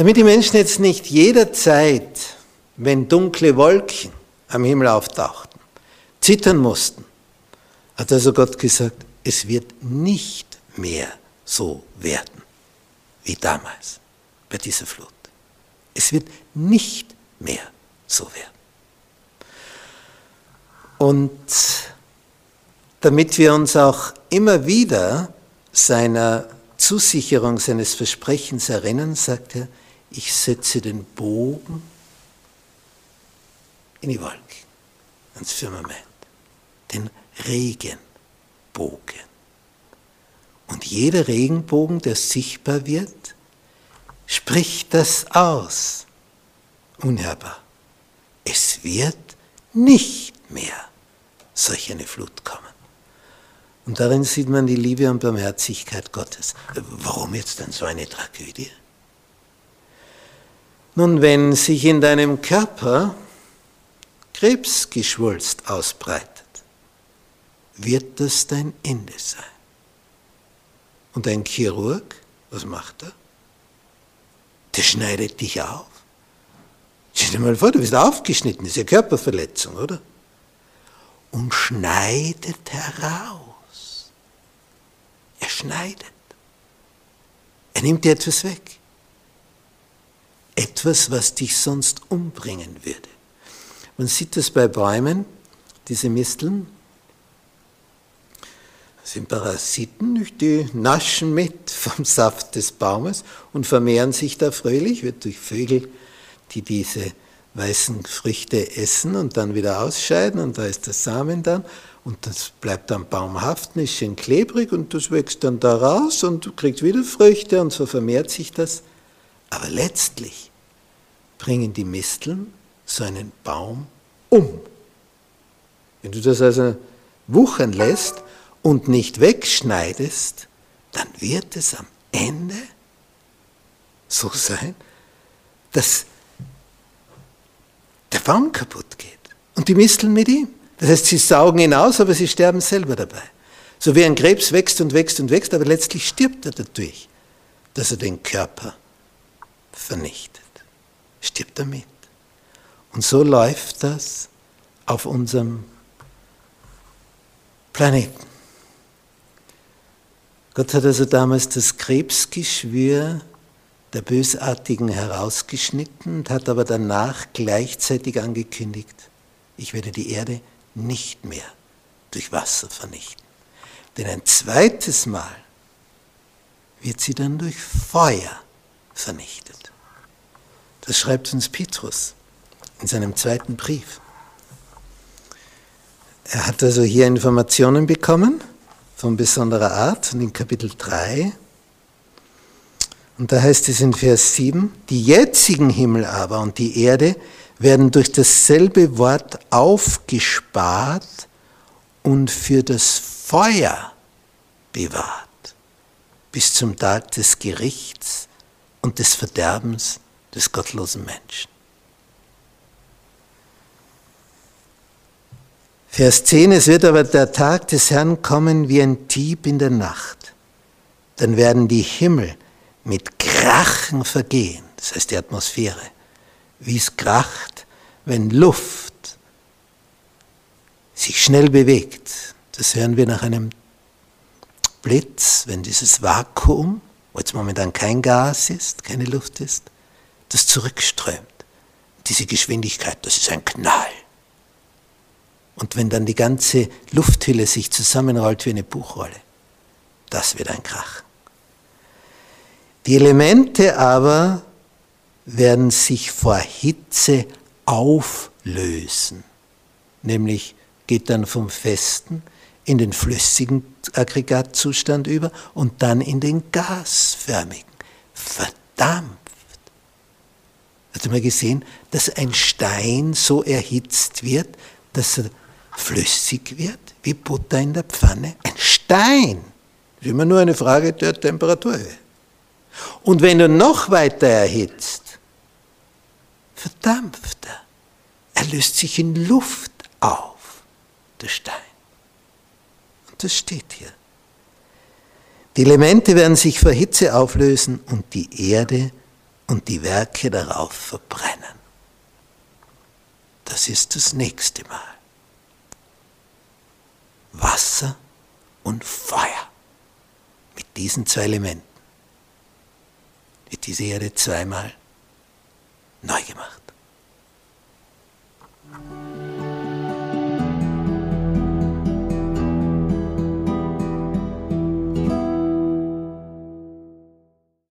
Damit die Menschen jetzt nicht jederzeit, wenn dunkle Wolken am Himmel auftauchten, zittern mussten, hat also Gott gesagt, es wird nicht mehr so werden wie damals bei dieser Flut. Es wird nicht mehr so werden. Und damit wir uns auch immer wieder seiner Zusicherung seines Versprechens erinnern, sagt er, ich setze den Bogen in die Wolken, ans Firmament, den Regenbogen. Und jeder Regenbogen, der sichtbar wird, spricht das aus. Unhörbar. Es wird nicht mehr solch eine Flut kommen. Und darin sieht man die Liebe und Barmherzigkeit Gottes. Warum jetzt denn so eine Tragödie? Nun, wenn sich in deinem Körper Krebsgeschwulst ausbreitet, wird das dein Ende sein. Und ein Chirurg, was macht er? Der schneidet dich auf. Stell dir mal vor, du bist aufgeschnitten, das ist ja Körperverletzung, oder? Und schneidet heraus. Er schneidet. Er nimmt dir etwas weg. Etwas, was dich sonst umbringen würde. Man sieht das bei Bäumen, diese Misteln, das sind Parasiten, die naschen mit vom Saft des Baumes und vermehren sich da fröhlich, wird durch Vögel, die diese weißen Früchte essen und dann wieder ausscheiden und da ist der Samen dann und das bleibt am Baum haften, ist schön klebrig und das wächst dann da raus und kriegt wieder Früchte und so vermehrt sich das. Aber letztlich bringen die Misteln so einen Baum um. Wenn du das also wuchern lässt und nicht wegschneidest, dann wird es am Ende so sein, dass der Baum kaputt geht und die Misteln mit ihm. Das heißt, sie saugen ihn aus, aber sie sterben selber dabei. So wie ein Krebs wächst und wächst und wächst, aber letztlich stirbt er dadurch, dass er den Körper vernichtet. Stirbt damit. Und so läuft das auf unserem Planeten. Gott hat also damals das Krebsgeschwür der Bösartigen herausgeschnitten und hat aber danach gleichzeitig angekündigt, ich werde die Erde nicht mehr durch Wasser vernichten. Denn ein zweites Mal wird sie dann durch Feuer vernichtet. Das schreibt uns Petrus in seinem zweiten Brief. Er hat also hier Informationen bekommen von besonderer Art und in Kapitel 3 und da heißt es in Vers 7, die jetzigen Himmel aber und die Erde werden durch dasselbe Wort aufgespart und für das Feuer bewahrt, bis zum Tag des Gerichts und des Verderbens des gottlosen Menschen. Vers 10, es wird aber der Tag des Herrn kommen wie ein Dieb in der Nacht. Dann werden die Himmel mit Krachen vergehen, das heißt die Atmosphäre, wie es kracht, wenn Luft sich schnell bewegt. Das hören wir nach einem Blitz, wenn dieses Vakuum, wo jetzt momentan kein Gas ist, keine Luft ist, das zurückströmt. Diese Geschwindigkeit, das ist ein Knall. Und wenn dann die ganze Lufthülle sich zusammenrollt wie eine Buchrolle, das wird ein Krach. Die Elemente aber werden sich vor Hitze auflösen, nämlich geht dann vom festen in den flüssigen Aggregatzustand über und dann in den gasförmigen, Hat man gesehen, dass ein Stein so erhitzt wird, dass er flüssig wird, wie Butter in der Pfanne? Ein Stein. Das ist immer nur eine Frage der Temperaturhöhe. Und wenn du noch weiter erhitzt, verdampft er. Er löst sich in Luft auf, der Stein. Und das steht hier. Die Elemente werden sich vor Hitze auflösen und die Erde und die Werke darauf verbrennen. Das ist das nächste Mal. Wasser und Feuer. Mit diesen zwei Elementen wird diese Erde zweimal